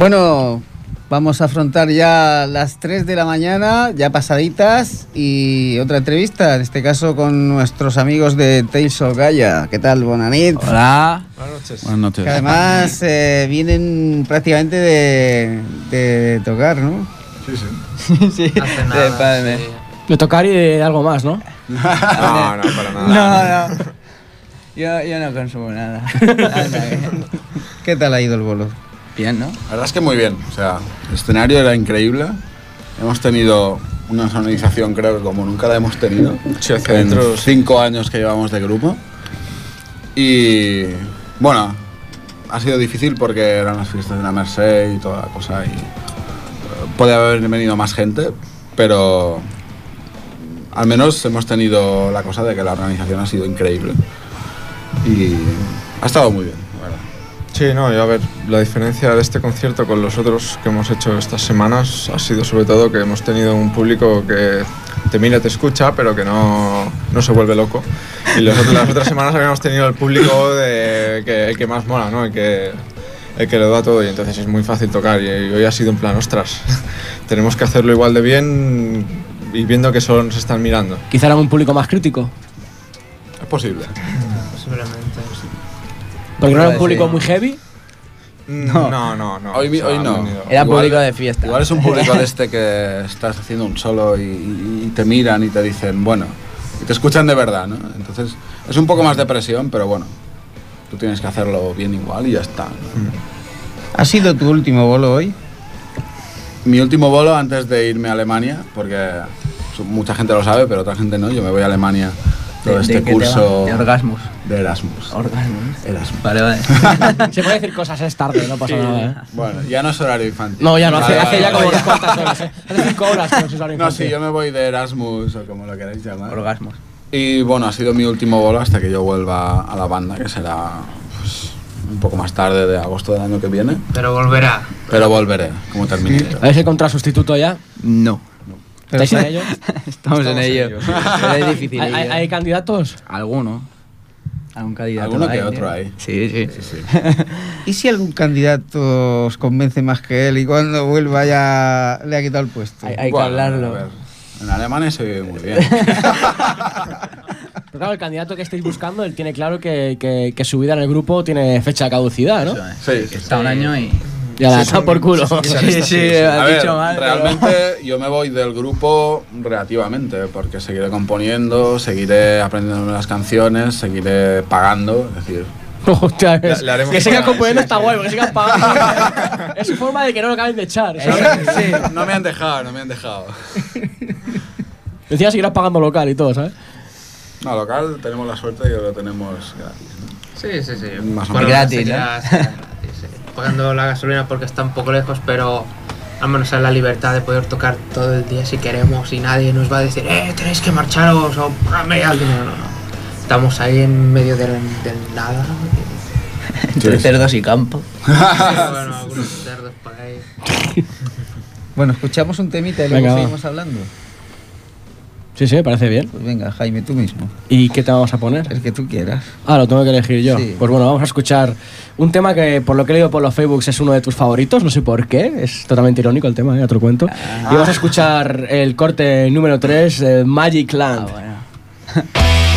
Bueno, vamos a afrontar ya las 3 de la mañana, ya pasaditas, y otra entrevista, en este caso con nuestros amigos de Tales of Gaia. ¿Qué tal, Bonanit? Hola. Buenas noches. Buenas noches. Que además eh, vienen prácticamente de, de tocar, ¿no? Sí, sí. sí, Hace nada, de- sí. De tocar y de algo más, ¿no? No, no, para nada. No, no. Yo, yo no consumo nada. ¿Qué tal ha ido el bolo? Bien, ¿no? La verdad es que muy bien. O sea, el escenario era increíble. Hemos tenido una sonorización, creo que como nunca la hemos tenido. Sí, en sí. cinco años que llevamos de grupo. Y bueno, ha sido difícil porque eran las fiestas de la Merced y toda la cosa. Y eh, puede haber venido más gente, pero al menos hemos tenido la cosa de que la organización ha sido increíble. Y ha estado muy bien, la verdad. Sí, no, y a ver, la diferencia de este concierto con los otros que hemos hecho estas semanas ha sido sobre todo que hemos tenido un público que te mira te escucha, pero que no, no se vuelve loco. Y los otros- las otras semanas habíamos tenido el público de, que, el que más mola, ¿no? El que, el que lo da todo y entonces es muy fácil tocar. Y, y hoy ha sido en plan, ostras, tenemos que hacerlo igual de bien y viendo que solo nos están mirando. Quizá era un público más crítico. Es posible. Posiblemente. Porque no era un público muy heavy. No, no, no. no. Hoy hoy no. Era Igual- público de fiesta. Igual es un público de este que estás haciendo un solo y, y- te miran y te dicen, bueno, y te escuchan de verdad, ¿no? Entonces es un poco más de presión, pero bueno, tú tienes que hacerlo bien igual y ya está. ¿no? ¿Ha sido tu último bolo hoy? Mi último bolo antes de irme a Alemania, porque mucha gente lo sabe, pero otra gente no, yo me voy a Alemania todo ¿De- este de curso? De orgasmos. de Erasmus. Orgasmos. Erasmus. Vale, vale. Se puede decir cosas, es tarde, no pasa nada. ¿eh? Bueno, ya no es horario infantil. No, ya no, hace, Vale, hace vale, ya como unas cuantas horas. ¿eh? Hace cinco horas que no se usa la No, sí, yo me voy de Erasmus o como lo queráis llamar. Orgasmos. Y bueno, ha sido mi último bolo hasta que yo vuelva a la banda, que será pues, un poco más tarde de agosto del año que viene. Pero volverá. Pero volveré, como termine. ¿Habéis encontrado sustituto ya? No. ¿Estáis en ello? Estamos, en ello. Pero es difícil. ¿Hay, candidatos? Alguno. Algún candidato. Alguno que hay, otro tío. hay. Sí, sí. Sí, sí. ¿Y si algún candidato os convence más que él y cuando vuelva ya le ha quitado el puesto? Hay, hay que hablarlo. a ver, En Alemania se vive muy bien. Pero claro, el candidato que estáis buscando, él tiene claro que, que- que su vida en el grupo tiene fecha de caducidad, ¿no? Sí, sí, Está un año y. Ya la está por culo. Sí, sí, A ver, dicho mal. pero- realmente yo me voy del grupo relativamente, porque seguiré componiendo, seguiré aprendiendo las canciones, seguiré pagando, es decir, Hostia, es- Le- le haremos que pagar, componiendo sí, está sí. guay, porque sigan pagando. es su forma de que no lo acaben de echar. ¿sabes? sí, no me han dejado, no me han dejado. Encima seguirás pagando local y todo, ¿sabes? No, local tenemos la suerte de que lo tenemos gratis. ¿no? Sí, sí, sí. Más o menos. Gratis, sí. Pagando la gasolina porque está un poco lejos, pero al menos hay la libertad de poder tocar todo el día si queremos y nadie nos va a decir, eh, tenéis que marcharos o dame el dinero. No, no. Estamos ahí en medio del, del nada. Entre Sí. cerdos y campo. bueno, algunos cerdos por ahí. Bueno, escuchamos un temita y luego Venga, seguimos hablando. Sí, sí, me parece bien. Pues venga, Jaime, tú mismo. ¿Y qué te vamos a poner? El que tú quieras. Ah, lo tengo que elegir yo. Sí. Pues bueno, vamos a escuchar un tema que, por lo que he leído por los Facebooks, es uno de tus favoritos. No sé por qué. Es totalmente irónico el tema, ¿eh? lo cuento. Y vamos a escuchar el corte número 3, Magic Land. Ah, bueno.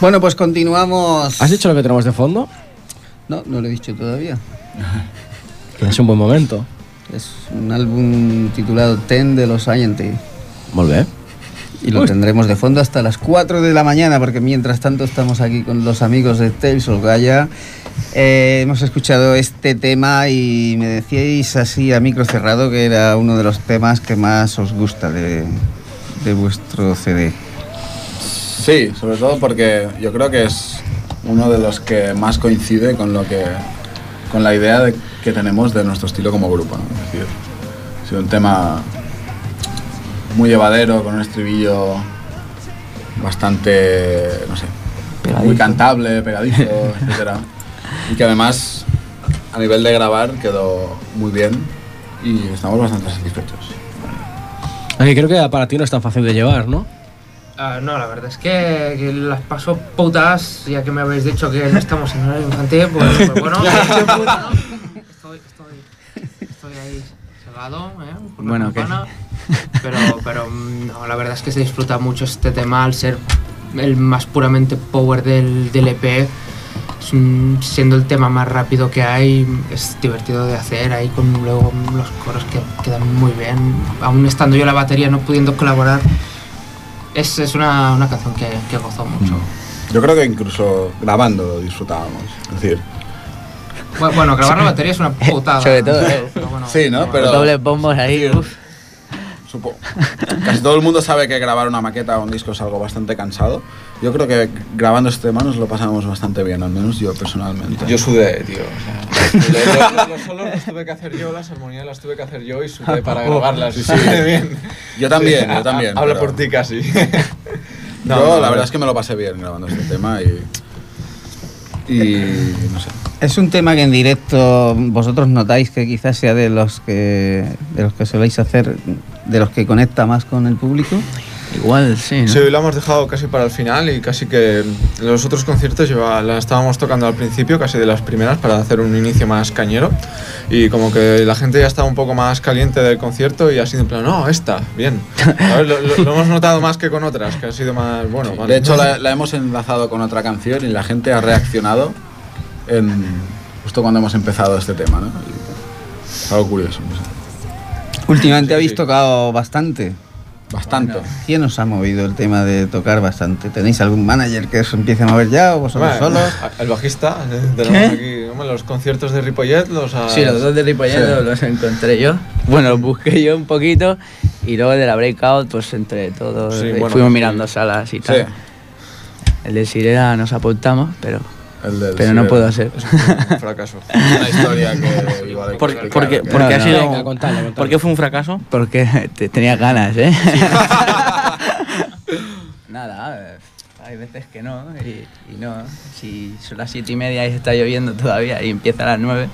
Bueno, pues continuamos. ¿Has dicho lo que tenemos de fondo? No, no lo he dicho todavía. Es un buen momento. Es un álbum titulado Ten de los Scientists. Molt bé. Y lo tendremos de fondo hasta las 4 de la mañana, porque mientras tanto estamos aquí con los amigos de Tales of Gaia. Eh, hemos escuchado este tema y me decíais así a micro cerrado que era uno de los temas que más os gusta de, de vuestro CD. Sí, sobre todo porque yo creo que es uno de los que más coincide con lo que con la idea de- que tenemos de nuestro estilo como grupo. ¿no? Es decir, ha sido un tema muy llevadero, con un estribillo bastante, no sé, muy cantable, pegadizo, etcétera. Y que además, a nivel de grabar, quedó muy bien y estamos bastante satisfechos. Aunque creo que para ti no es tan fácil de llevar, ¿no? Ah, no, la verdad es que, que las paso putas, ya que me habéis dicho que no estamos en horario infantil, pues, pues bueno, estoy, estoy, estoy ahí cegado, ¿eh? Por Bueno, ¿qué? campana. Pero, pero mm, no, la verdad es que se disfruta mucho este tema al ser el más puramente power del, del EP. Siendo el tema más rápido que hay, es divertido de hacer ahí con luego los coros que quedan muy bien. Aún estando yo en la batería, no pudiendo colaborar, es, es una, una canción que, que gozo mucho. Yo creo que incluso grabando lo disfrutábamos. Es decir, Bu- Bueno, grabar la batería es una putada. Sobre todo, ¿eh? Pero bueno, Sí, ¿no? Pero- Dobles bombos ahí. uf. Supo- Casi todo el mundo sabe que grabar una maqueta o un disco es algo bastante cansado. Yo creo que grabando este tema nos lo pasamos bastante bien, al menos yo personalmente. Yo sudé, tío. o sea, lo- lo- los solos los tuve que hacer yo, las armonías las tuve que hacer yo y sudé para grabarlas. Sí, sí. bien. Yo también, Sí, yo también, Habla pero- por ti casi. yo No, no, la no. verdad es que me lo pasé bien grabando este tema y. Y no sé. Es un tema que en directo vosotros notáis que quizás sea de los que de los que soléis hacer, de los que conecta más con el público. Igual, sí, ¿no? Sí, hoy lo hemos dejado casi para el final y casi que los otros conciertos lleva, la estábamos tocando al principio, casi de las primeras, para hacer un inicio más cañero. Y como que la gente ya estaba un poco más caliente del concierto y ha sido en plan, no, esta, bien. ¿Sabes? Lo, lo- lo hemos notado más que con otras, que ha sido más, bueno, vale. De hecho, la, la hemos enlazado con otra canción y la gente ha reaccionado en, justo cuando hemos empezado este tema, ¿no? Y algo curioso. no sé. Últimamente Sí, habéis sí. tocado bastante. Bastante. ¿Quién os ha movido el tema de tocar bastante? ¿Tenéis algún manager que os empiece a mover ya o vosotros Bueno, solos? El bajista, eh, tenemos aquí hombre, los conciertos de Ripollet, los ha- Sí, los dos de Ripollet Sí. los encontré yo. Bueno, los busqué yo un poquito y luego de la Breakout, pues entre todos Sí, eh, bueno, fuimos sí. mirando salas y Sí, tal. El de Sirena nos apuntamos, pero, el del pero no puedo hacer. un fracaso. Una historia que igual hay que ¿Por, explicar. por qué, No, por qué ha no. sido, Venga, contadlo, contadlo. ¿Por qué fue un fracaso? Porque te- tenía ganas, ¿eh? Nada, hay veces que no y, y no. Si son las siete y media y está lloviendo todavía y empieza a las nueve,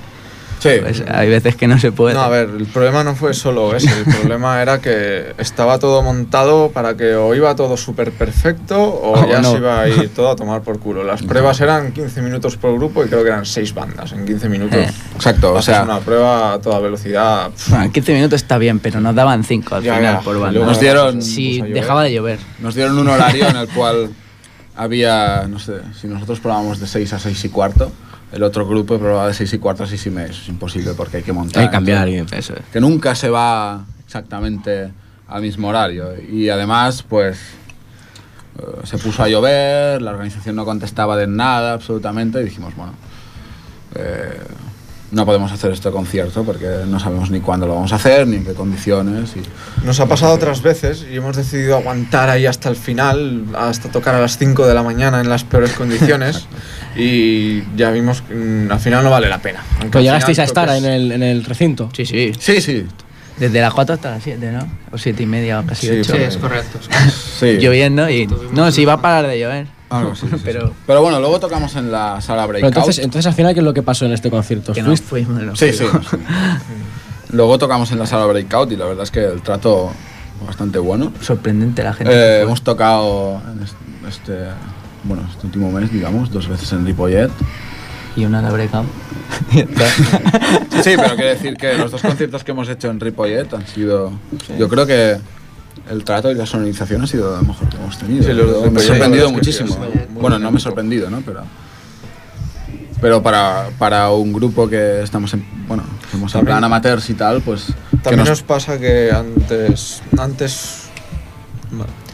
Sí, pues hay veces que no se puede. No, a ver, el problema no fue solo ese, el problema era que estaba todo montado para que o iba todo súper perfecto o O ya no. se iba a ir todo a tomar por culo. Las pruebas eran 15 minutos por grupo y creo que eran 6 bandas en 15 minutos. Eh. exacto. O sea, una prueba a toda velocidad. Bueno, 15 minutos está bien, pero nos daban 5 al Ya, final ya. por banda. Nos dieron- llover. dejaba de llover. nos dieron un horario en el cual había, no sé, si nosotros probábamos de 6 a 6 y cuarto, el otro grupo probaba de 6 y cuarto a 6 y medio. Eso es imposible porque hay que montar. Hay que cambiar. y- Eso es. que nunca se va exactamente al mismo horario. Y además, pues eh, se puso a llover, la organización no contestaba de nada absolutamente y dijimos, bueno, eh, no podemos hacer este concierto porque no sabemos ni cuándo lo vamos a hacer, ni en qué condiciones. Y, Nos ha pasado otras veces y hemos decidido aguantar ahí hasta el final, hasta tocar a las 5 de la mañana en las peores condiciones y ya vimos que mm, al final no vale la pena. Aunque Pues llegasteis a estar en el, en el recinto. Sí, sí. sí, sí, Desde las 4 hasta las 7, ¿no? O 7 y media, o casi Sí, 8. Sí, es correcto. Sí. Lloviendo y. No, sí, va a parar de llover. Algo sí, sí. Pero- Pero bueno, luego tocamos en la sala Pero Breakout. entonces, entonces, al final, ¿qué es lo que pasó en este concierto? Que no fuimos, no Sí, sí. Luego tocamos en la sala Breakout y la verdad es que el trato bastante bueno. Sorprendente la gente. Eh, hemos tocado en es- este, bueno, este último mes, digamos, dos veces en Ripollet. Y una la breakout. Sí, pero quiero decir que los dos conciertos que hemos hecho en Ripollet han sido. Yo creo que el trato y la sonorización ha sido lo mejor que hemos tenido. Sí, los me he Ripollet, sorprendido sí, muchísimo. ha bueno, no me dinámico. sorprendido, ¿no? Pero. Pero para, para un grupo que estamos en, bueno, que somos en plan amateurs y tal, pues. También nos- nos pasa que antes. Antes.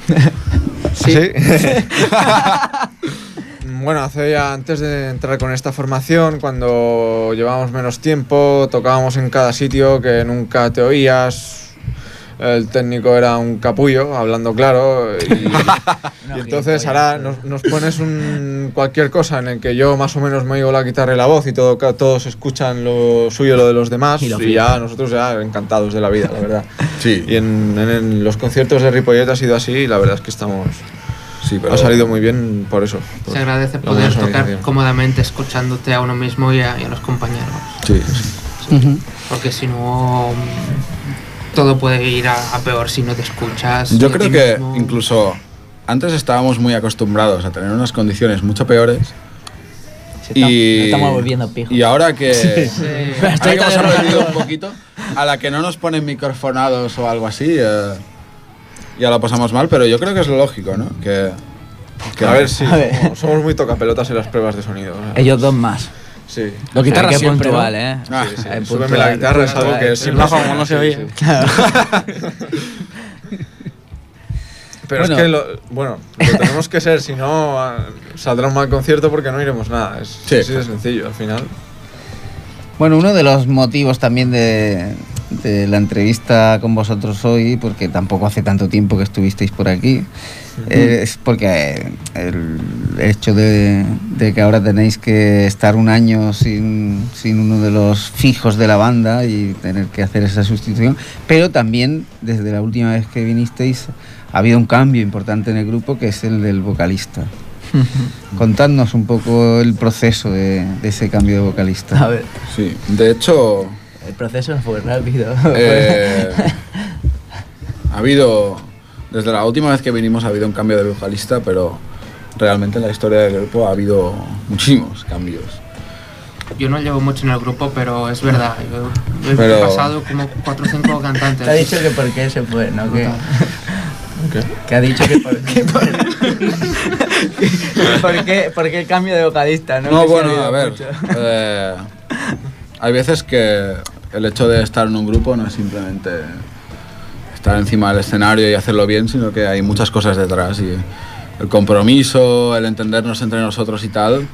Sí. bueno, hace ya antes de entrar con esta formación, cuando llevábamos menos tiempo, tocábamos en cada sitio que nunca te oías. El técnico era un capullo, hablando claro. Y, y entonces ahora nos, nos pones un, cualquier cosa en el que yo más o menos me oigo la guitarra y la voz y todo, todos escuchan lo suyo, lo de los demás. Y Y, ya nosotros ya encantados de la vida, la verdad. Sí, Y en, en- en los conciertos de Ripollet ha sido así y la verdad es que estamos... sí, pero. Ha salido muy bien por eso. por Se agradece poder tocar cómodamente escuchándote a uno mismo y a, y a los compañeros. Sí. Porque si no, todo puede ir a, a peor si no te escuchas. Yo creo que mismo. incluso antes estábamos muy acostumbrados a tener unas condiciones mucho peores. Se Y, nos estamos volviendo pijos. y ahora que, ahora Estoy que hemos aprendido un poquito, a la que no nos ponen microfonados o algo así, eh, ya lo pasamos mal, pero yo creo que es lo lógico, ¿no? Que, que A ver, sí, A ver. somos- somos muy tocapelotas en las pruebas de sonido. Ellos dos más. Sí. Lo guitarra Qué siempre, ¿no? puntual, ¿eh? Ah, Sí, Súbeme la guitarra es algo que siempre bajo, suena, no se oye. sí. Pero Bueno. es que, lo, bueno, lo tenemos que ser, si no ah, saldrá un mal concierto porque no iremos nada. Es Sí. así de sencillo, al final. Bueno, uno de los motivos también de, de la entrevista con vosotros hoy, porque tampoco hace tanto tiempo que estuvisteis por aquí, eh, es porque el hecho de, de que ahora tenéis que estar un año sin, sin uno de los fijos de la banda y tener que hacer esa sustitución, pero también desde la última vez que vinisteis ha habido un cambio importante en el grupo que es el del vocalista. Contadnos un poco el proceso de, de ese cambio de vocalista. A ver, sí. De hecho, el proceso fue rápido. eh, ha habido, desde la última vez que vinimos ha habido un cambio de vocalista, pero realmente en la historia del grupo ha habido muchísimos cambios. Yo no llevo mucho en el grupo, pero es verdad. Yo, yo he Pero- pasado como 4 o 5 cantantes. Te ha dicho que por qué se fue, ¿no? ¿Qué? que ha dicho que por, que por, por qué, por qué el cambio de vocalista, ¿no? No, Que bueno, a ver. eh, hay veces que el hecho de estar en un grupo no es simplemente estar encima del escenario y hacerlo bien, sino que hay muchas cosas detrás y el compromiso, el entendernos entre nosotros y tal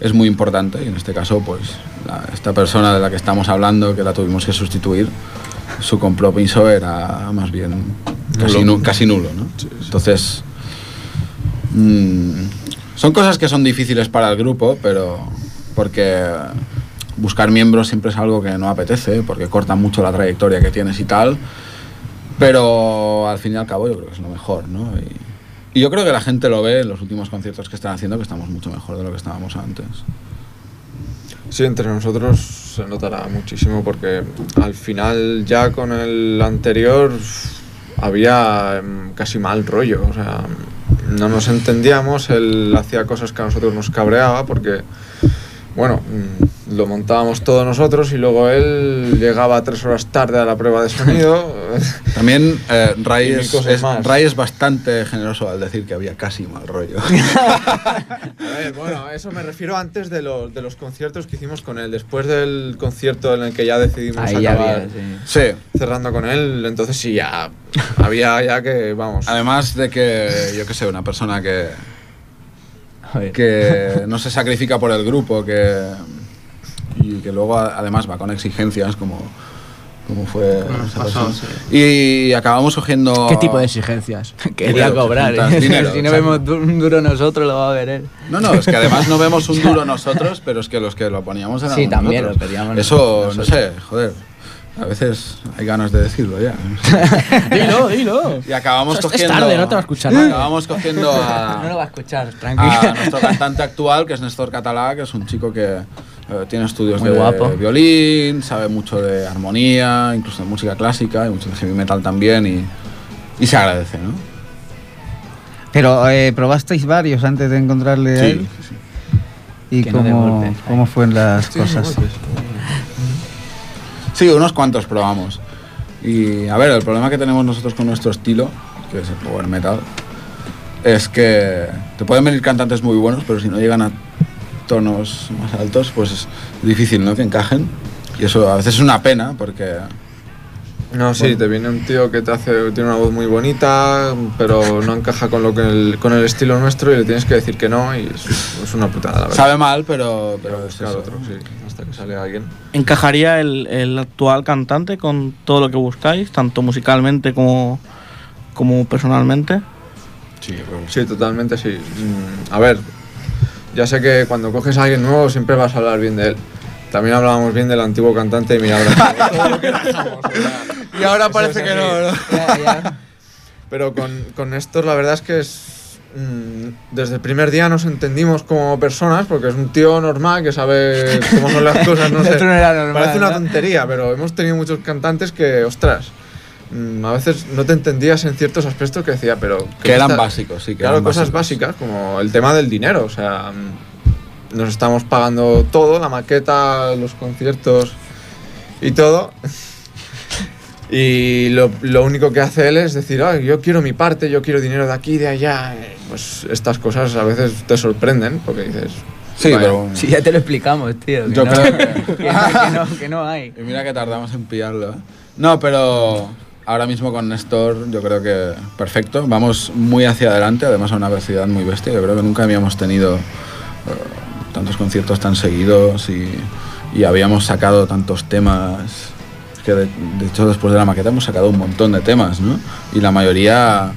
es muy importante y en este caso pues la- esta persona de la que estamos hablando que la tuvimos que sustituir su compromiso era más bien casi, nu- casi nulo, ¿no? Entonces Mm, son cosas que son difíciles para el grupo, pero porque buscar miembros siempre es algo que no apetece, porque corta mucho la trayectoria que tienes y tal. Pero al fin y al cabo yo creo que es lo mejor, ¿no? Y, y yo creo que la gente lo ve en los últimos conciertos que están haciendo, que estamos mucho mejor de lo que estábamos antes. Sí, entre nosotros se notará muchísimo porque al final ya con el anterior había em, casi mal rollo, o sea, no nos entendíamos, él hacía cosas que a nosotros nos cabreaba porque, bueno, mm, lo montábamos todos nosotros y luego él llegaba tres horas tarde a la prueba de sonido. También eh, Ray, es, cosas es- más. Ray es bastante generoso al decir que había casi mal rollo. A ver, bueno, eso me refiero antes de, los de los conciertos que hicimos con él, después del concierto en el que ya decidimos Ahí ya acabar había, sí. sí, cerrando con él, entonces sí, ya había ya que, vamos, además de que, yo qué sé, una persona que, que no se sacrifica por el grupo, que y que luego a- además va con exigencias como, como fue pasó, persona. Y acabamos cogiendo ¿Qué tipo de exigencias? Quería cobrar, ¿eh? dinero, si no exacto. vemos un duro nosotros, lo va a ver él. No, no, es que además no vemos un duro nosotros, pero es que los que lo poníamos eran Sí, también lo pedíamos Eso, no nosotros. sé, joder. A veces hay ganas de decirlo ya. dilo, dilo. Y acabamos Es- es cogiendo. tarde, no te va a escuchar nadie. Acabamos cogiendo a, No lo va a escuchar, a tranquilo. nuestro cantante actual, que es Néstor Catalá, que es un chico que tiene estudios Muy de guapo. violín, sabe mucho de armonía, incluso de música clásica y mucho de heavy metal también. Y, y se agradece, ¿no? Pero eh, probasteis varios antes de encontrarle a Sí, él. sí, sí. ¿Y Que no de cómo, cómo fueron las cosas? Sí, unos cuantos probamos. Y a ver, el problema que tenemos nosotros con nuestro estilo, que es el power metal, es que te pueden venir cantantes muy buenos, pero si no llegan a tonos más altos, pues es difícil, ¿no? Que encajen. Y eso a veces es una pena, porque No, sí, te viene un tío que te hace, tiene una voz muy bonita, pero no encaja con, lo que el, con el estilo nuestro y le tienes que decir que no y es, es una putada, la verdad. sabe mal, pero, pero es eso. otro, sí, hasta que sale alguien. ¿Encajaría el, el actual cantante con todo lo que buscáis, tanto musicalmente como, como personalmente? Sí, que Sí, totalmente sí. Mm, A ver, ya sé que cuando coges a alguien nuevo siempre vas a hablar bien de él. También hablábamos bien del antiguo cantante y mira ahora todo lo que dejamos, o sea, Y ahora parece que no, ¿no? Ya, ya. Pero con, con Néstor la verdad es que es... mm, Desde el primer día nos entendimos como personas porque es un tío normal que sabe cómo son las cosas, no sé. Normal, Parece una tontería, pero hemos tenido muchos cantantes que, ostras, a veces no te entendías en ciertos aspectos que decía, pero... ¿qué Que eran está- básicos, sí, que Claro, eran cosas básicos. básicas como el tema del dinero, o sea, mm, nos estamos pagando todo, la maqueta, los conciertos y todo. Y lo, lo único que hace él es decir, "Ay, yo quiero mi parte, yo quiero dinero de aquí, de allá. Eh, Pues estas cosas a veces te sorprenden porque dices, Sí, "Vaya". pero Sí, ya te lo explicamos, tío. Que Yo no, creo que- que, no, que no, que no hay. Y mira que tardamos en pillarlo. ¿eh? No, pero ahora mismo con Néstor yo creo que perfecto. Vamos muy hacia adelante, además a una velocidad muy bestia. Yo creo que nunca habíamos tenido eh, tantos conciertos tan seguidos y, y habíamos sacado tantos temas. Es que de, de hecho después de la maqueta hemos sacado un montón de temas, ¿no? Y la mayoría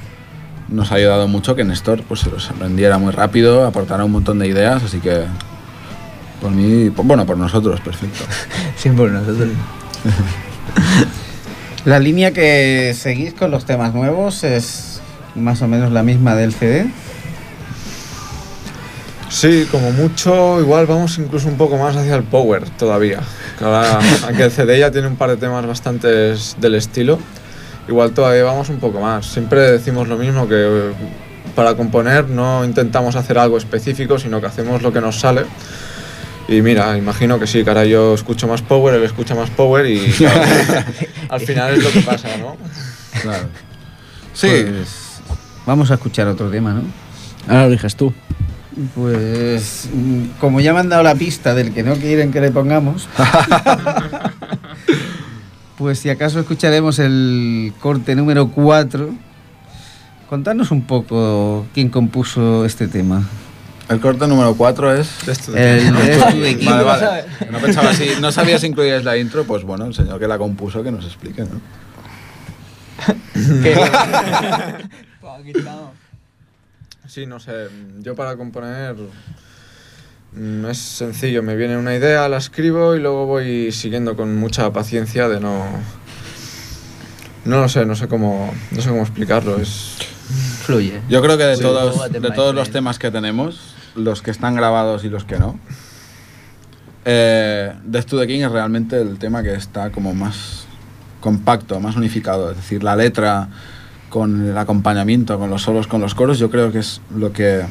nos ha ayudado mucho que Néstor pues, se los aprendiera muy rápido, aportara un montón de ideas, así que por mí, bueno, por nosotros, perfecto. Siempre por nosotros. La línea que seguís con los temas nuevos es más o menos la misma del CD. Sí, como mucho, igual vamos incluso un poco más hacia el power todavía. Ahora, aunque el CD ya tiene un par de temas bastante del estilo, igual todavía vamos un poco más. Siempre decimos lo mismo, que eh, para componer no intentamos hacer algo específico, sino que hacemos lo que nos sale. Y mira, imagino que sí, que ahora yo escucho más power, él escucha más power y claro, al final es lo que pasa, ¿no? Claro. Sí, Pues vamos a escuchar otro tema, ¿no? Ahora lo dices tú. Pues como ya me han dado la pista del que no quieren que le pongamos, pues si acaso escucharemos el corte número 4. Contanos un poco quién compuso este tema. El corte número 4 es... De- El. Vale, vale. No pensaba si no sabías incluir la intro, pues bueno, el señor que la compuso que nos explique, ¿no? Sí, no sé, yo para componer mm, es sencillo, me viene una idea, la escribo y luego voy siguiendo con mucha paciencia de no... No lo sé, no sé cómo, no sé cómo explicarlo, es... Fluye. Yo creo que de Sí, todos, de todos los temas que tenemos, los que están grabados y los que no, eh, Death to the King es realmente el tema que está como más compacto, más unificado. Es decir, la letra con el acompañamiento, con los solos, con los coros, yo creo que es lo que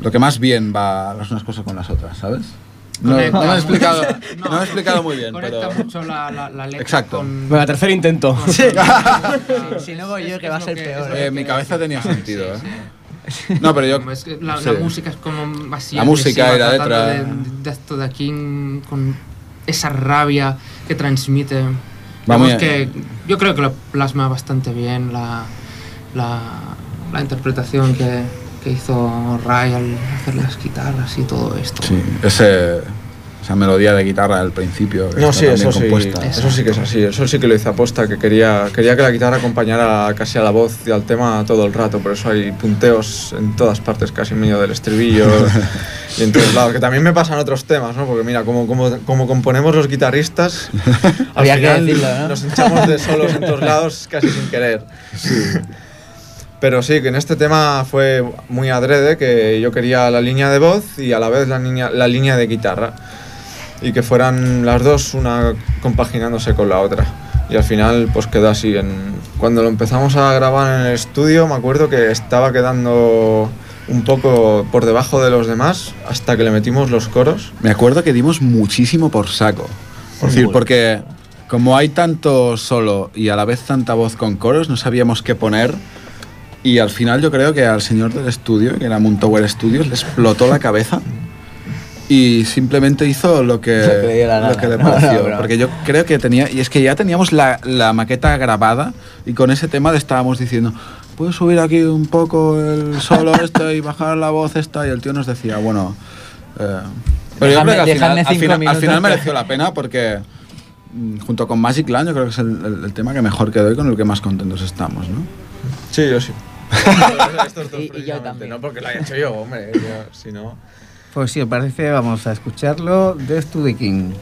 lo que más bien va las unas cosas con las otras, ¿sabes? No, no me he explicado, no me he explicado muy bien, Conecta pero mucho la, la, la letra Exacto. con... Venga, tercer intento. con- Si no voy yo, es- que va a ser que- peor. eh, que mi cabeza tenía sentido. Sí, ¿eh? No, pero yo Como es que la, sí. la música es como así La música y la letra. de, de esto de aquí con esa rabia que transmite Va muy Digamos que yo creo que lo plasma bastante bien la, la, la interpretación que, que hizo Ray al hacer las guitarras y todo esto Sí, ese, esa melodía de guitarra del principio. que No, sí, eso sí, compuesta. eso sí que es así, eso sí que lo hice aposta, que quería, quería que la guitarra acompañara casi a la voz y al tema todo el rato, por eso hay punteos en todas partes, casi en medio del estribillo y en todos lados, que también me pasan otros temas, ¿no? Porque mira, como, como, como componemos los guitarristas, al Había que final decirlo, ¿no? nos hinchamos de solos en todos lados casi sin querer. Pero sí, que en este tema fue muy adrede, que yo quería la línea de voz y a la vez la, línea- la línea de guitarra. Y que fueran las dos una compaginándose con la otra. Y al final pues quedó así. En, cuando lo empezamos a grabar en el estudio me acuerdo que estaba quedando un poco por debajo de los demás hasta que le metimos los coros. Me acuerdo que dimos muchísimo por saco. Es decir, porque como hay tanto solo y a la vez tanta voz con coros, no sabíamos qué poner. Y al final yo creo que al señor del estudio, que era Moontower Studios, le explotó la cabeza y simplemente hizo lo que, Lo que le lo que pareció. porque yo creo que tenía, y es que ya teníamos la, la maqueta grabada y con ese tema le estábamos diciendo, ¿puedes subir aquí un poco el solo este y bajar la voz esta? Y el tío nos decía, bueno... eh, pero yo creo que al final, al final- al final mereció la pena porque mm, junto con Magic Land yo creo que es el, el- el tema que mejor quedó y con el que más contentos estamos, ¿no? Sí, yo sí. Estos dos Y- y yo también. No porque lo haya hecho yo, hombre. si no... Pues si os parece, vamos a escucharlo. To the King.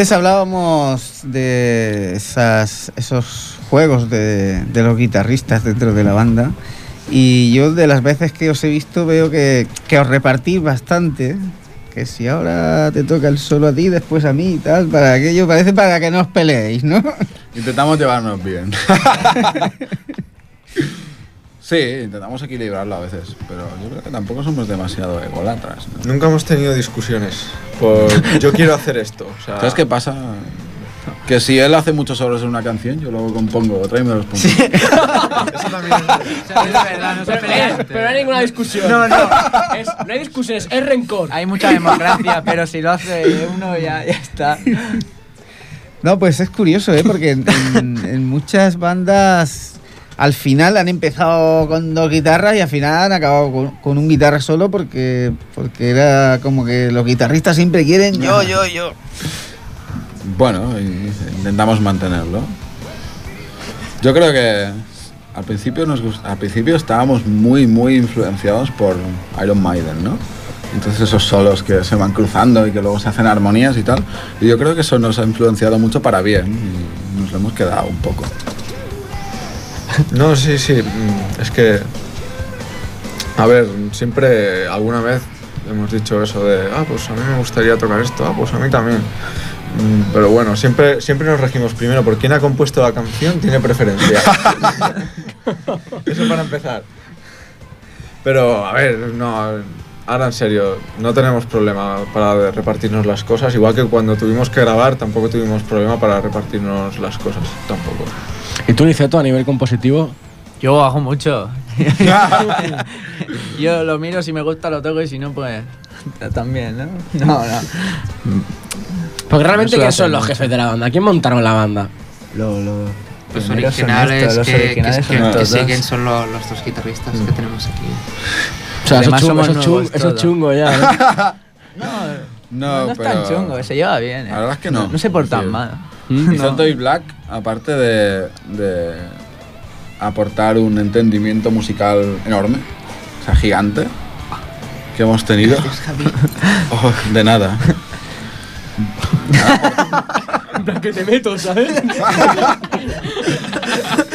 Antes hablábamos de esas, esos juegos de, de los guitarristas dentro de la banda. Y yo de las veces que os he visto veo que, que os repartís bastante. Que si ahora te toca el solo a ti, después a mí y tal, para aquello parece para que no os peleéis, ¿no? Intentamos llevarnos bien. sí, intentamos equilibrarlo a veces, pero yo creo que tampoco somos demasiado egolatras. ¿no? Nunca hemos tenido discusiones por yo quiero hacer esto. O sea, ¿Sabes qué pasa? Que si él hace muchos solos en una canción, yo luego compongo otra y me los pongo. Eso también Es verdad, no se Pero, peleen. pero no hay ninguna discusión. No, no. Es- no hay discusiones, es rencor. Hay mucha democracia, pero si lo hace uno ya, ya está. No, pues es curioso, ¿eh? Porque en, en- en muchas bandas al final han empezado con dos guitarras y al final han acabado con, con un guitarra solo porque, porque era como que los guitarristas siempre quieren yo, yo, yo. Bueno, intentamos mantenerlo. Yo creo que al principio nos gust- al principio estábamos muy muy influenciados por Iron Maiden, ¿no? Entonces esos solos que se van cruzando y que luego se hacen armonías y tal. Y yo creo que eso nos ha influenciado mucho para bien y nos lo hemos quedado un poco. No, sí, sí. mm, Es que. A ver, siempre alguna vez hemos dicho eso de. Ah, pues a mí me gustaría tocar esto. Ah, pues a mí también. Mm, Pero bueno, siempre, siempre nos regimos primero por quién ha compuesto la canción, tiene preferencia. eso para empezar. Pero, a ver, no. Ahora en serio, no tenemos problema para repartirnos las cosas. Igual que cuando tuvimos que grabar, tampoco tuvimos problema para repartirnos las cosas. Tampoco. ¿Y tú, Niceto, a nivel compositivo? Yo hago mucho. Yo lo miro, si me gusta lo toco y si no, pues también, ¿no? No, no. Porque realmente, Eso ¿quién hace son los jefes de la banda? ¿Quién montaron la banda? Lo, lo, Los son originales, estos, los que, originales que, son que- que siguen son lo- los dos guitarristas que tenemos aquí. O sea, eso chungo, somos eso es chungo, nuevos eso es todos. chungo ya. ¿no? No, No, no, es pero tan chungo, se lleva bien. ¿eh? La verdad es que no. No, se portan Sí. mal. Y Black, aparte de, de aportar un entendimiento musical enorme, o sea, gigante, que hemos tenido. Oh, de nada. Que te meto, ¿sabes?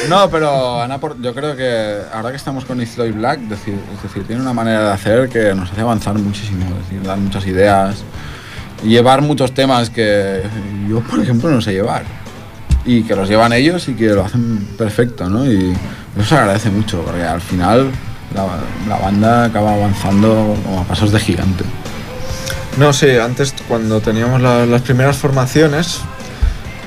No, pero yo creo que ahora que estamos con Isloy Black, decir, es decir, tiene una manera de hacer que nos hace avanzar muchísimo, es decir, dar muchas ideas, llevar muchos temas que yo, por ejemplo, no sé llevar. Y que los llevan ellos y que lo hacen perfecto, ¿no? Y eso se agradece mucho, porque al final la, la banda acaba avanzando como a pasos de gigante. No, sí, antes cuando teníamos la- las primeras formaciones,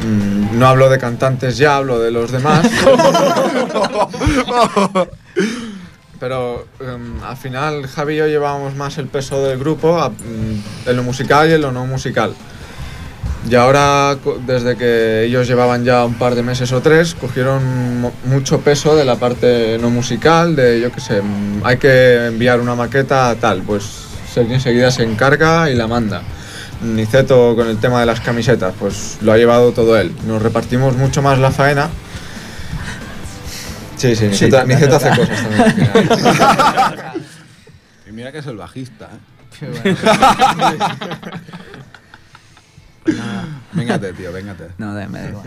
mm, no hablo de cantantes ya, hablo de los demás. Pero em, al final Javi y yo llevábamos más el peso del grupo a- mm, en lo musical y en lo no musical. Y ahora, desde que ellos llevaban ya un par de meses o tres, cogieron mucho peso de la parte no musical, de yo qué sé, mm, hay que enviar una maqueta tal, pues Sergio enseguida se encarga y la manda. Niceto con el tema de las camisetas, pues lo ha llevado todo él. Nos repartimos mucho más la faena. Sí, sí, Niceto, Niceto hace cosas también. Y mira que es el bajista, ¿eh? Véngate, tío, véngate. No, de- me da igual.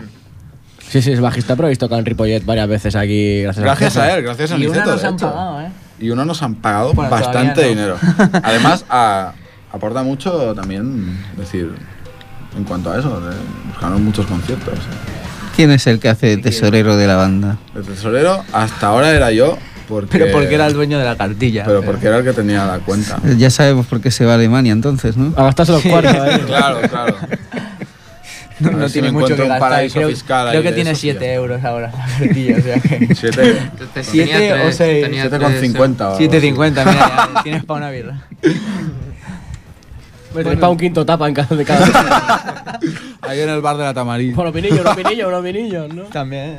Sí, sí, es bajista, pero he visto en Ripollet varias veces aquí. Gracias, a él, gracias a Y una Niceto, nos de han hecho. pagado, ¿eh? Y uno nos han pagado Bueno, bastante dinero. Además, a- aporta mucho también, es decir, en cuanto a eso, de buscar muchos conciertos. ¿Quién es el que hace tesorero de la banda? El tesorero hasta ahora era yo, porque, Pero porque era el dueño de la cartilla. pero porque era el que tenía la cuenta. Ya sabemos por qué se va a Alemania entonces, ¿no? A gastarse los cuartos ahí. Claro, claro. no, no si tiene mucho que gastar. Creo, creo que de tiene esos, 7 tío. euros ahora la cartilla, o sea que... Siete, Entonces, ¿Siete tenía o tres- seis? tenía siete tres, con cincuenta. o algo 7.50, mira, ya tienes para una birra. Me traes para un quinto tapa en cada de cada. Ahí en el bar de la Tamarí. Unos vinillos, unos vinillos, unos vinillos, ¿no? También.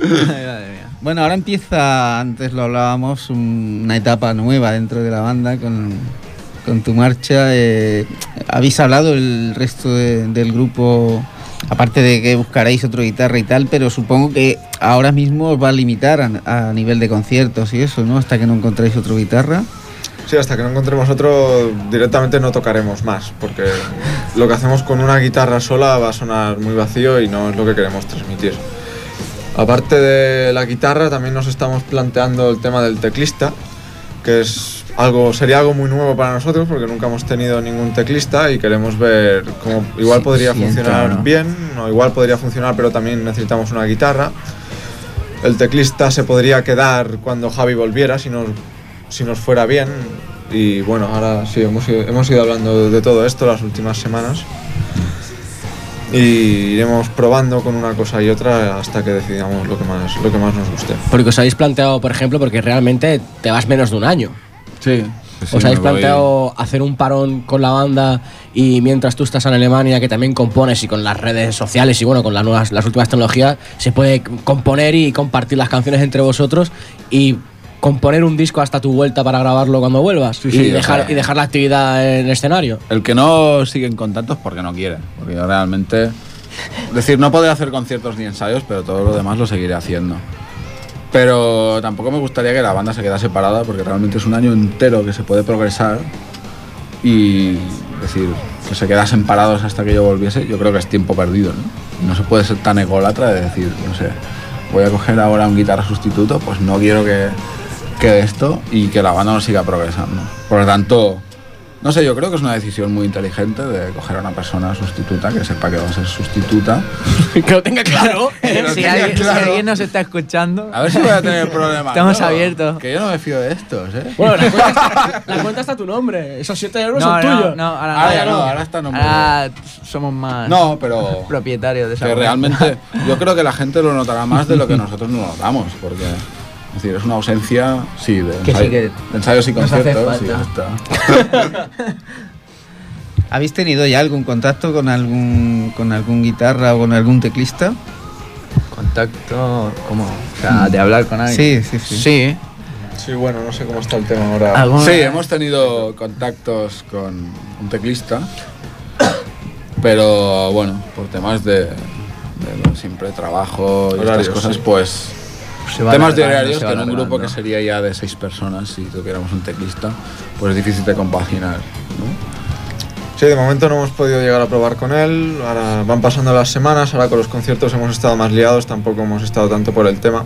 Ay, madre mía. Bueno, ahora empieza, antes lo hablábamos, un- una etapa nueva dentro de la banda con, con tu marcha. eh, habéis hablado el resto de- del grupo, aparte de que buscaréis otro guitarra y tal, pero supongo que ahora mismo os va a limitar a, a nivel de conciertos y eso, ¿no? Hasta que no encontréis otro guitarra. Sí, hasta que no encontremos otro, directamente no tocaremos más, porque lo que hacemos con una guitarra sola va a sonar muy vacío y no es lo que queremos transmitir. Aparte de la guitarra, también nos estamos planteando el tema del teclista, que es algo, sería algo muy nuevo para nosotros porque nunca hemos tenido ningún teclista y queremos ver cómo igual Sí, podría funcionar bien, o igual podría funcionar, pero también necesitamos una guitarra. El teclista se podría quedar cuando Javi volviera, si nos, si nos fuera bien. Y bueno, ahora sí, hemos ido, hemos ido hablando de todo esto las últimas semanas. Y iremos probando con una cosa y otra hasta que decidamos lo que más, lo que más nos guste. Porque os habéis planteado, por ejemplo, porque realmente te vas menos de un año. Sí. sí, ¿Os habéis voy- planteado hacer un parón con la banda y mientras tú estás en Alemania, que también compones y con las redes sociales y bueno, con las, nuevas, las últimas tecnologías, se puede componer y compartir las canciones entre vosotros y componer un disco hasta tu vuelta para grabarlo cuando vuelvas Sí, y, o dejar, sea- y dejar la actividad en escenario? El que no sigue en contacto es porque no quiere. Porque yo realmente. Es decir, no podré hacer conciertos ni ensayos, pero todo lo demás lo seguiré haciendo. Pero tampoco me gustaría que la banda se quedase parada porque realmente es un año entero que se puede progresar y es decir, que se quedasen parados hasta que yo volviese, yo creo que es tiempo perdido. No, no se puede ser tan ególatra de decir, no sé, voy a coger ahora un guitarra sustituto, pues no quiero que quede esto y que la banda no siga progresando. Por lo tanto, no sé, yo creo que es una decisión muy inteligente de coger a una persona sustituta que sepa que va a ser sustituta. que lo tenga claro. Pero si, tenga alguien, si claro. alguien nos está escuchando, A ver si voy a tener problemas. Estamos ¿no? abiertos. Que yo no me fío de estos, ¿eh? bueno, la cuenta, está, la cuenta está a tu nombre. Esos 7 euros no, son no, tuyos. no, ahora, Ahora ya no, ahora está a nombre Ahora somos más No, pero propietarios de esa que cuenta. realmente yo creo que la gente lo notará más de lo que nosotros no notamos, porque es decir, es una ausencia, sí, de, Que sí ensayo- que de ensayos y conciertos. y ya falta. está. ¿Habéis tenido ya algún contacto con algún con algún guitarra o con algún teclista? Contacto, ¿cómo? O sea, de hablar con alguien. Sí, sí, sí. Sí. Sí, bueno, no sé cómo está el tema ahora. ¿Alguna- Sí, hemos tenido contactos con un teclista, pero bueno, por temas de, de siempre trabajo y Horarios, estas cosas, sí. pues Se va temas de horarios que en un grupo que sería ya de seis personas si tuviéramos un teclista, pues es difícil de compaginar, ¿no? Sí, de momento no hemos podido llegar a probar con él. Ahora van pasando las semanas, ahora con los conciertos hemos estado más liados, tampoco hemos estado tanto por el tema.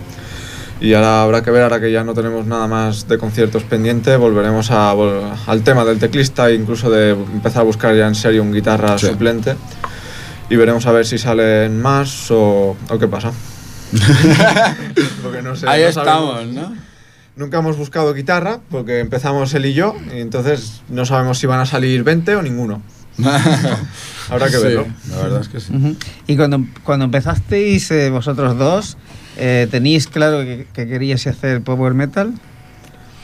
Y ahora habrá que ver, ahora que ya no tenemos nada más de conciertos pendiente, volveremos a, vol- al tema del teclista e incluso de empezar a buscar ya en serio un guitarra Sí. suplente. Y veremos a ver si salen más o, o qué pasa. Porque no sé, Ahí no estamos, sabemos. ¿no? Nunca hemos buscado guitarra porque empezamos él y yo y entonces no sabemos si van a salir 20 o ninguno. Habrá que Sí, verlo. La verdad es que sí. Ujú. Y cuando, cuando empezasteis eh, vosotros dos, eh, ¿teníais claro que, que queríais hacer power metal?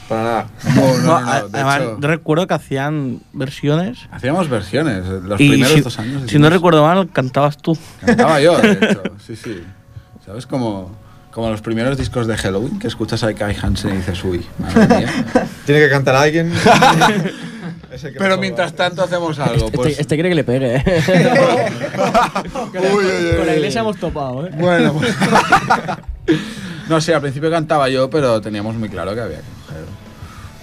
Para nada. No, no, No, además, hecho, recuerdo que hacían versiones. hacíamos versiones, los y primeros si, dos años. si no recuerdo mal, cantabas tú. Cantaba yo, de hecho, sí, sí. ¿Sabes? Como, como los primeros discos de Halloween, que escuchas a Kai Hansen y dices, uy, madre mía. Tiene que cantar alguien. Pero mientras tanto hacemos algo, Este, pues... este quiere que le pegue. ¿eh? Uy, uy, uy, Con la uy. iglesia hemos topado. ¿eh? Bueno, pues- no sé, al principio cantaba yo, pero teníamos muy claro que había que coger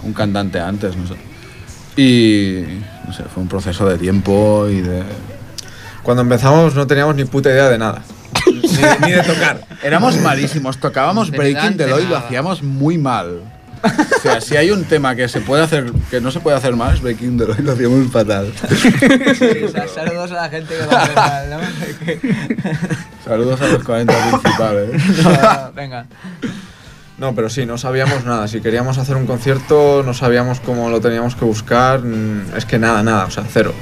un cantante antes, no sé. Y, no sé, fue un proceso de tiempo y de... Cuando empezamos no teníamos ni puta idea de nada. Ni, ni de tocar. Éramos malísimos, tocábamos De Breaking the Law y lo hacíamos muy mal. O sea, si hay un tema que se puede hacer, que no se puede hacer mal, es Breaking the Law y lo hacíamos fatal. Sí, o sea, saludos a la gente que lo hace mal, ¿no? Saludos a los 40 principales. No, no, venga. No, pero sí, no sabíamos nada. Si queríamos hacer un concierto, no sabíamos cómo lo teníamos que buscar. mm, Es que nada, nada, o sea, cero.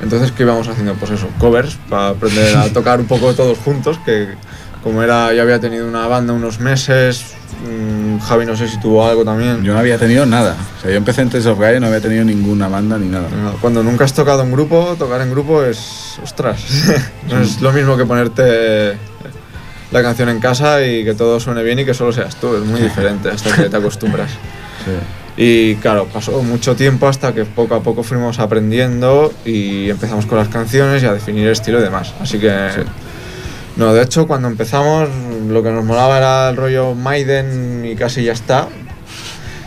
Entonces, ¿qué íbamos haciendo? Pues eso, covers, para aprender a tocar un poco todos juntos, que como era, ya había tenido una banda unos meses, mm, Javi no sé si tuvo algo también. Yo no había tenido nada. O sea, yo empecé en Tales of Gaia y no había tenido ninguna banda ni nada. Cuando nunca has tocado en grupo, tocar en grupo es. ostras. no es lo mismo que ponerte la canción en casa y que todo suene bien y que solo seas tú. Es muy diferente hasta que te acostumbras. Sí. Y claro, pasó mucho tiempo hasta que poco a poco fuimos aprendiendo y empezamos con las canciones y a definir el estilo y demás. Así que. No, de hecho, cuando empezamos, lo que nos molaba era el rollo Maiden y casi ya está.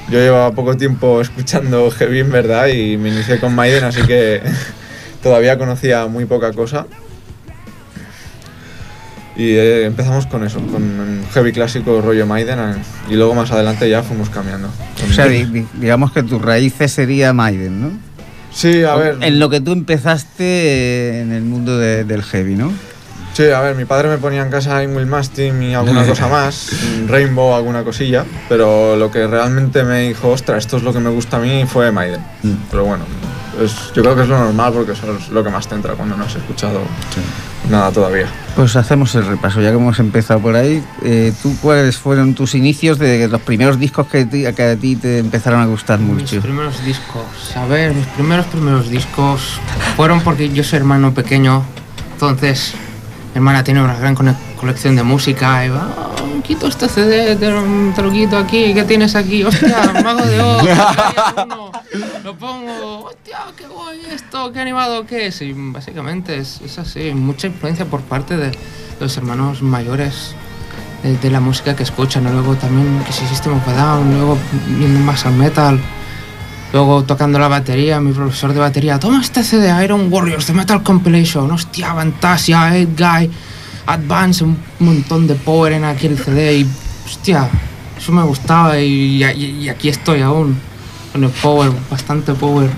Yo llevaba poco tiempo escuchando heavy, verdad, y me inicié con Maiden, así que todavía conocía muy poca cosa. Y eh, empezamos con eso, con un heavy clásico rollo Maiden y luego más adelante ya fuimos cambiando. O sea, di- di- digamos que tus raíces sería Maiden, ¿no? Sí, a ver. En lo que tú empezaste eh, en el mundo de- del heavy, ¿no? Sí, a ver, mi padre me ponía en casa Will Mastin y alguna cosa más, Rainbow, alguna cosilla, pero lo que realmente me dijo, ostras, esto es lo que me gusta a mí, fue Maiden. Pero bueno, es- yo creo que es lo normal porque eso es lo que más te entra cuando no has escuchado nada todavía. Pues hacemos el repaso, ya que hemos empezado por ahí. eh, ¿Tú cuáles fueron tus inicios de los primeros discos que, que a ti te empezaron a gustar Mis mucho? primeros discos. A ver, mis primeros primeros discos fueron porque yo soy hermano pequeño. Entonces, mi hermana tiene una gran colección de música. Y va, "Ah, quito este CD, te te lo quito aquí. ¿Qué tienes aquí? Hostia, Mago de Oz. uno, Lo pongo. Hostia, qué guay esto, qué animado que es. Y básicamente es, es así. Mucha influencia por parte de los hermanos mayores de, de la música que escuchan. y Luego también que si System of Down, luego viendo más al metal. Luego tocando la batería, mi profesor de batería, toma este CD Iron Warriors de Metal Compilation, hostia, Fantasia, Eight Guy, Advance, un montón de power en aquel CD y hostia, eso me gustaba y, y- y aquí estoy aún, con el power, bastante power.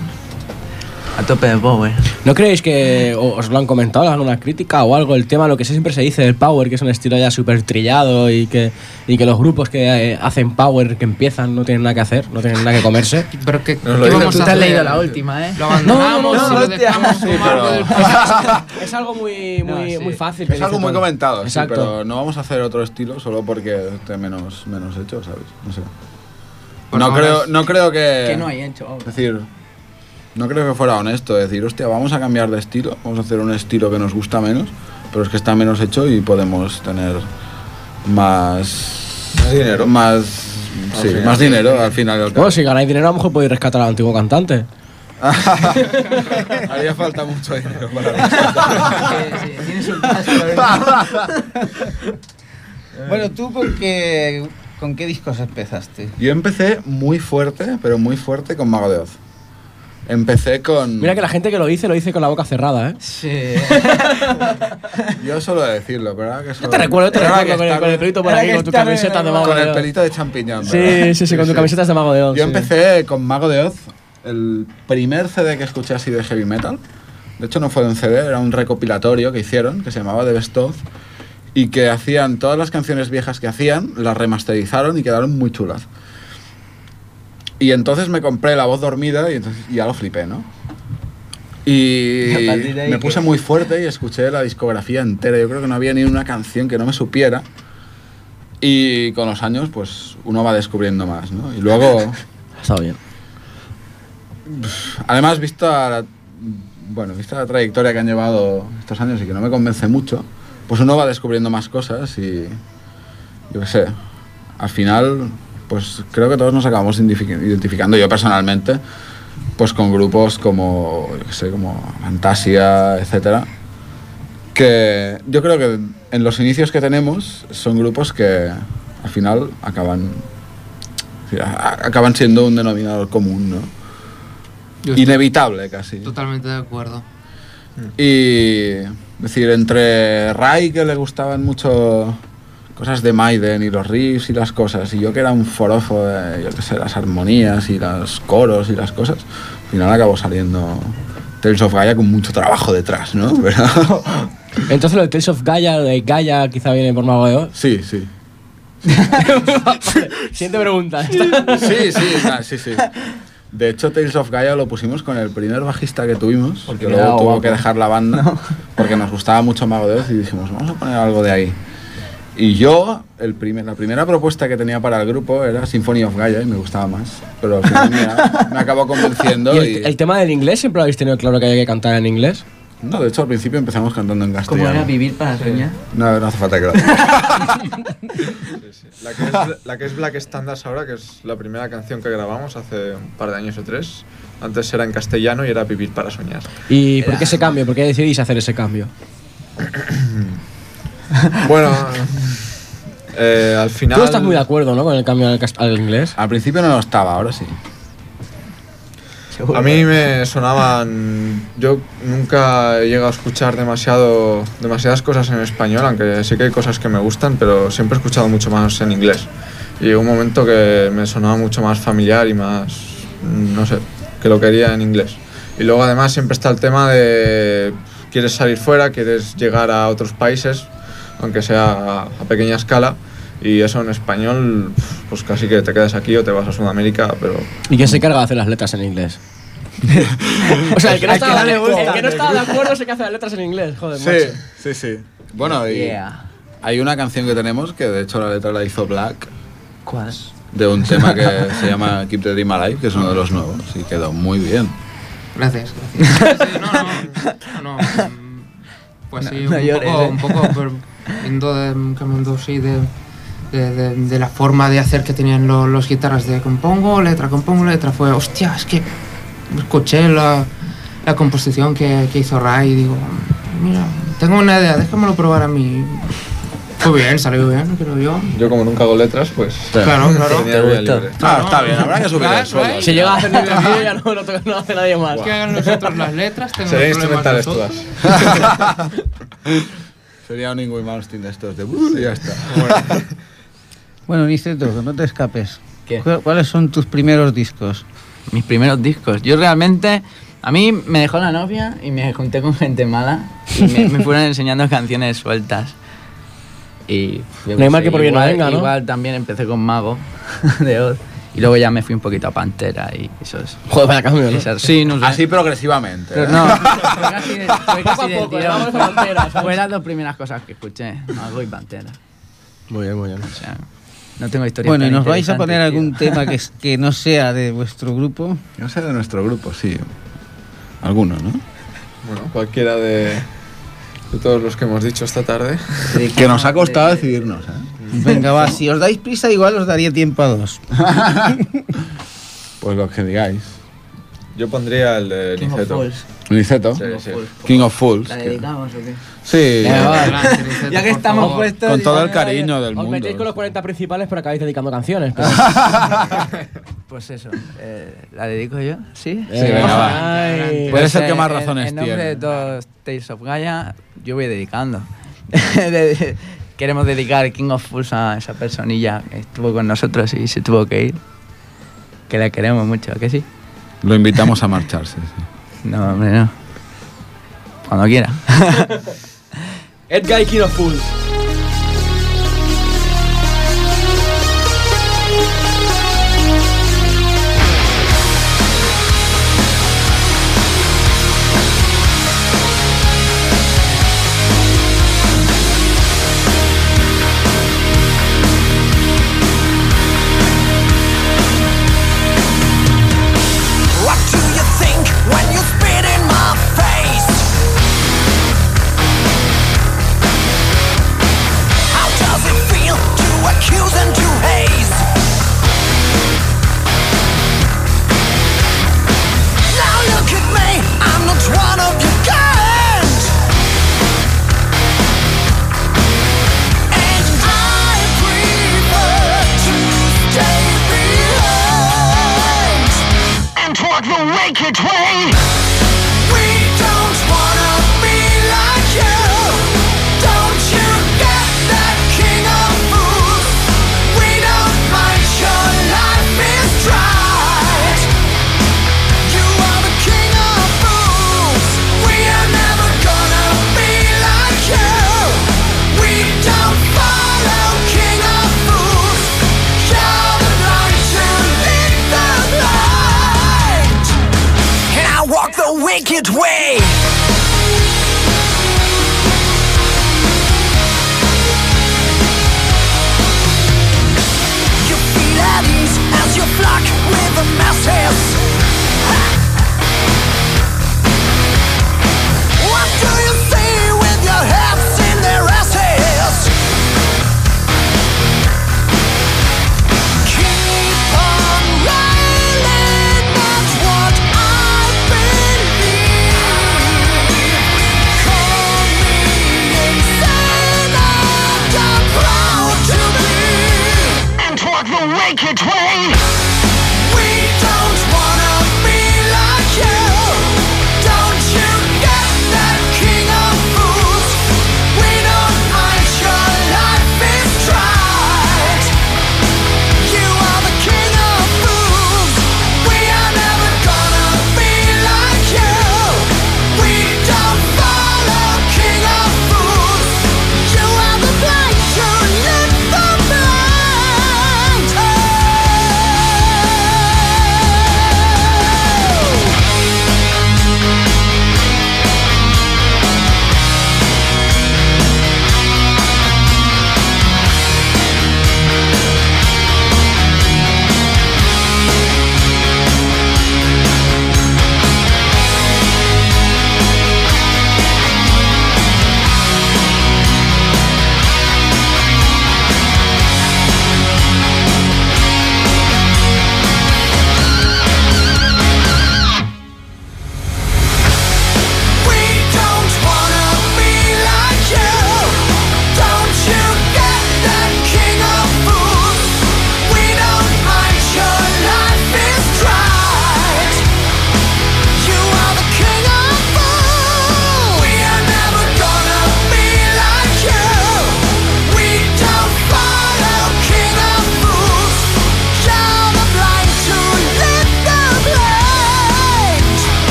A tope de power. ¿No creéis que os lo han comentado, alguna crítica o algo? El tema, lo que siempre se dice del power, que es un estilo ya súper trillado y que, y que los grupos que eh, hacen power, que empiezan, no tienen nada que hacer, no tienen nada que comerse. Pero que, ¿qué lo dices vamos tú a te has leído la última, ¿eh? Lo abandonamos No, no, no, y lo dejamos Sí, pero- es algo muy, No, muy, sí. muy fácil. Es algo muy todo. comentado, sí, Exacto. pero no vamos a hacer otro estilo solo porque esté menos, menos hecho, ¿sabes? No sé. Bueno, no, creo, no creo que... Que no hay hecho. Es decir, no creo que fuera honesto decir, hostia, vamos a cambiar de estilo, vamos a hacer un estilo que nos gusta menos, pero es que está menos hecho y podemos tener más... Más dinero. Más, sí, final. más dinero al final al. Bueno, si ganáis dinero, a lo mejor podéis rescatar al antiguo cantante. Haría falta mucho dinero para Sí, sí, tiene su caso, la verdad. Bueno, ¿tú con qué, con qué discos empezaste? Yo empecé muy fuerte, pero muy fuerte con Mago de Oz. Empecé con... Mira que la gente que lo dice, lo dice con la boca cerrada, ¿eh? Sí. Yo suelo decirlo, pero ahora que solo... Yo te recuerdo, te recuerdo que con el, con el pelito por que con tu camiseta de mago Con de el Oz. pelito de champiñón. Sí, ¿verdad? sí, sí, con tu camisetas de mago de Oz. Yo sí. empecé con Mago de Oz, el primer CD que escuché así de heavy metal. De hecho, no fue un CD, era un recopilatorio que hicieron, que se llamaba The Best Of, y que hacían todas las canciones viejas que hacían, las remasterizaron y quedaron muy chulas. Y entonces me compré La Voz Dormida y entonces ya lo flipé, ¿no? Y me puse muy fuerte y escuché la discografía entera. Yo creo que no había ni una canción que no me supiera. Y con los años, pues uno va descubriendo más, ¿no? Y luego... Estado bien. Además, vista la, bueno, vista la trayectoria que han llevado estos años y que no me convence mucho, pues uno va descubriendo más cosas y yo qué sé, al final, pues creo que todos nos acabamos identific- identificando, yo personalmente, pues con grupos como, yo qué sé, como Fantasia, etcétera, que yo creo que en los inicios que tenemos son grupos que al final acaban, acaban siendo un denominador común, ¿no? Yo Inevitable casi. totalmente de acuerdo. Y decir, entre Rai que le gustaban mucho cosas de Maiden y los riffs y las cosas, y yo que era un forofo de, yo qué sé, las armonías y los coros y las cosas, al final acabó saliendo Tales of Gaia con mucho trabajo detrás, ¿no? Pero, Entonces lo de Tales of Gaia, lo de Gaia quizá viene por mago de Oz. sí, sí. Siguiente pregunta. Sí, sí, ah, sí, sí. De hecho, Tales of Gaia lo pusimos con el primer bajista que tuvimos, porque quedaba luego tuvo guapo. que dejar la banda, porque nos gustaba mucho Mago de Oz y dijimos, vamos a poner algo de ahí. Y yo, el primer, la primera propuesta que tenía para el grupo era Symphony of Gaia y me gustaba más, pero al final mira, me acabó convenciendo ¿Y y... el, el tema del inglés siempre lo habéis tenido claro que hay que cantar en inglés? No, de hecho al principio empezamos cantando en ¿Cómo castellano. era vivir para soñar? No, no hace falta que lo La que, es, la que es Black Standards ahora, que es la primera canción que grabamos hace un par de años o tres. Antes era en castellano y era Vivir para soñar. ¿Y por qué ese cambio? ¿Por qué decidís hacer ese cambio? Bueno, eh, al final. Tú estás muy de acuerdo, ¿no? Con el cambio al, al inglés. Al principio no lo estaba, ahora sí. seguro. A mí me sonaban. Yo nunca he llegado a escuchar demasiado, demasiadas cosas en español, aunque sí que hay cosas que me gustan, pero siempre he escuchado mucho más en inglés. Y llegó un momento que me sonaba mucho más familiar y más. no sé, que lo quería en inglés. Y luego además siempre está el tema de. quieres salir fuera, quieres llegar a otros países, aunque sea a, pequeña escala. Y eso en español, pues casi que te quedas aquí o te vas a Sudamérica, pero ¿Y quién se encarga de hacer las letras en inglés? o sea, el que no, estaba, gusta. el que no estaba de acuerdo se que hace las letras en inglés, joder, Sí, macho. sí, sí. Bueno, y Yeah. hay una canción que tenemos que de hecho la letra la hizo Black ¿Cuál? de un tema que se llama Keep the Dream Alive, que es uno de los nuevos y quedó muy bien. Gracias, gracias. Sí, no, no, no, no, Pues sí, no un, llores, poco, eh. un poco, pero viendo de, cambiando sí de, de, de- de la forma de hacer que tenían lo- los guitarras de compongo letra, compongo letra, fue, hostia, es que escuché la, la composición que, que hizo Ray y digo, mira, tengo una idea, déjamelo probar a mí. Fue bien, salió bien, creo yo. yo como nunca hago letras, pues. Claro, claro. tenía ¿Te libre. Ah, está bien, habrá que subir el sueldo. Si llega a hacer nivel vídeo ya no, no, no hace nadie más. que hagan nosotros las letras, tenemos Serían instrumentales todas. Sería un Ingrid Malmsteen de estos de "Uh", y ya está. Bueno, Niceto, que no te escapes. ¿Qué? ¿Cu- ¿Cuáles son tus primeros discos? Mis primeros discos. Yo realmente. A mí me dejó la novia y me junté con gente mala y me, me fueron enseñando canciones sueltas. Y. No hay mal que por bien no venga, ¿no? Igual también empecé con Mago de Oz y luego ya me fui un poquito a Pantera y eso es. Joder, vaya cambio, ¿no? esas- sí, no sé. Así progresivamente. Pero ¿eh? no, fue casi, de- fue casi. Fue las dos primeras cosas que escuché, Mago y Pantera. Muy bien, muy bien. O sea, no tengo historia. Bueno, ¿y tan nos vais a poner algún tema que, es- que no sea de vuestro grupo? No sé de nuestro grupo, sí. Alguno, ¿no? Bueno, cualquiera de, de todos los que hemos dicho esta tarde. Que nos ha costado decidirnos, ¿eh? Venga, va, si os dais prisa, igual os daría tiempo a dos. Pues lo que digáis. Yo pondría el de King of Niceto. Fools. Niceto. Sí, sí. King of Fools. ¿La que- dedicamos o qué? Sí. Ya que estamos favor. puestos. Con todo el cariño del Os mundo. metéis con los 40 principales, pero acabáis dedicando canciones. pero- Pues eso, eh, ¿la dedico yo? ¿Sí? Sí, venga, va. Ay. Pues es el que eh, más en- razones En nombre tiene. de todos Tales of Gaia, yo voy dedicando. Queremos dedicar King of Fools a esa personilla que estuvo con nosotros y se tuvo que ir. Que la queremos mucho, ¿a que sí? Lo invitamos a marcharse. sí. No, hombre, no. Cuando quiera. Edguy King of Fools. make its way. The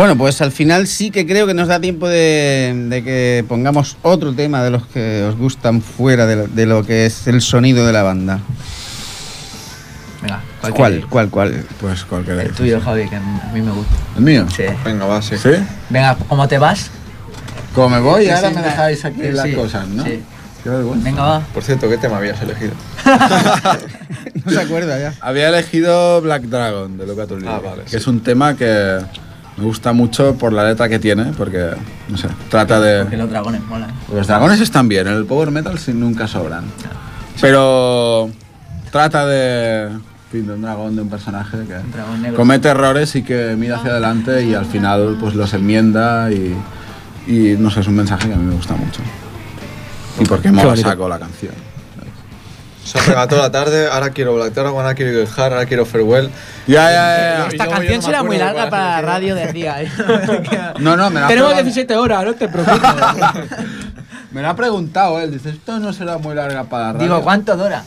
Bueno, pues al final sí que creo que nos da tiempo de, de que pongamos otro tema de los que os gustan fuera de lo, de lo que es el sonido de la banda. Venga, ¿Cuál? ¿Cuál? ¿Cuál? Pues cuál El tuyo, Javi, que a mí me gusta. ¿El mío? Sí. Venga, va, sí. ¿Sí? Venga, ¿cómo te vas? Como me voy, Sí, ahora sí, me dejáis aquí Sí, las sí, cosas, ¿no? sí. Qué vergüenza. Venga, va. Por cierto, ¿qué tema habías elegido? No se acuerda ya. Había elegido Black Dragon de Luca Tullio, Ah, vale, que sí. es un tema que me gusta mucho por la letra que tiene, porque, no sé, trata Porque de... los dragones molan. Los dragones están bien, en el power metal sí nunca sobran. Pero trata de, de un dragón, de un personaje que Un dragón negro. comete errores y que mira hacia adelante y al final pues los enmienda y, y no sé, es un mensaje que a mí me gusta mucho. Y por qué me bonito. saco la canción. Se ha pegado toda la tarde, ahora quiero Black Dragon, ahora quiero Eagle Heart, ahora quiero Farewell. Ya, ya, ya. Esta yo- yo canción no será muy larga para la radio, decía. ¿eh? No, no, me la ha Tenemos preguntado- 17 horas, no te preocupes. Me lo ha preguntado él, dice, esto no será muy larga para la radio. Digo, ¿cuánto dura?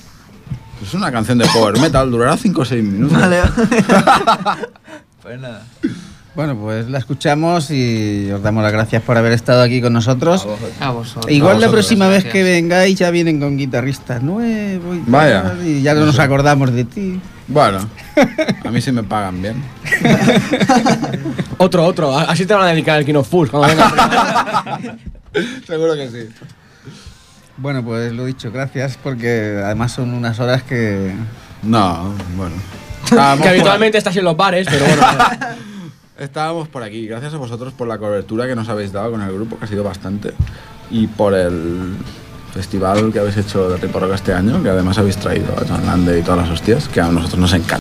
Es una canción de power metal, durará 5 o 6 minutos. Vale. pues nada. Bueno, pues la escuchamos y os damos las gracias por haber estado aquí con nosotros. A vosotros. Igual la vosotros, próxima vez que vengáis ya vienen con guitarristas nuevos y, tal, Vaya. y ya no nos acordamos de ti. Bueno, a mí sí me pagan bien. otro, otro. Así te van a dedicar el King of Fools cuando venga. Seguro que sí. Bueno, pues lo dicho, gracias porque además son unas horas que... No, bueno. Que habitualmente estás en los bares, pero bueno. Estábamos por aquí. Gracias a vosotros por la cobertura que nos habéis dado con el grupo, que ha sido bastante. Y por el festival que habéis hecho de Riporroca este año, que además habéis traído a John Lande y todas las hostias, que a nosotros nos encanta.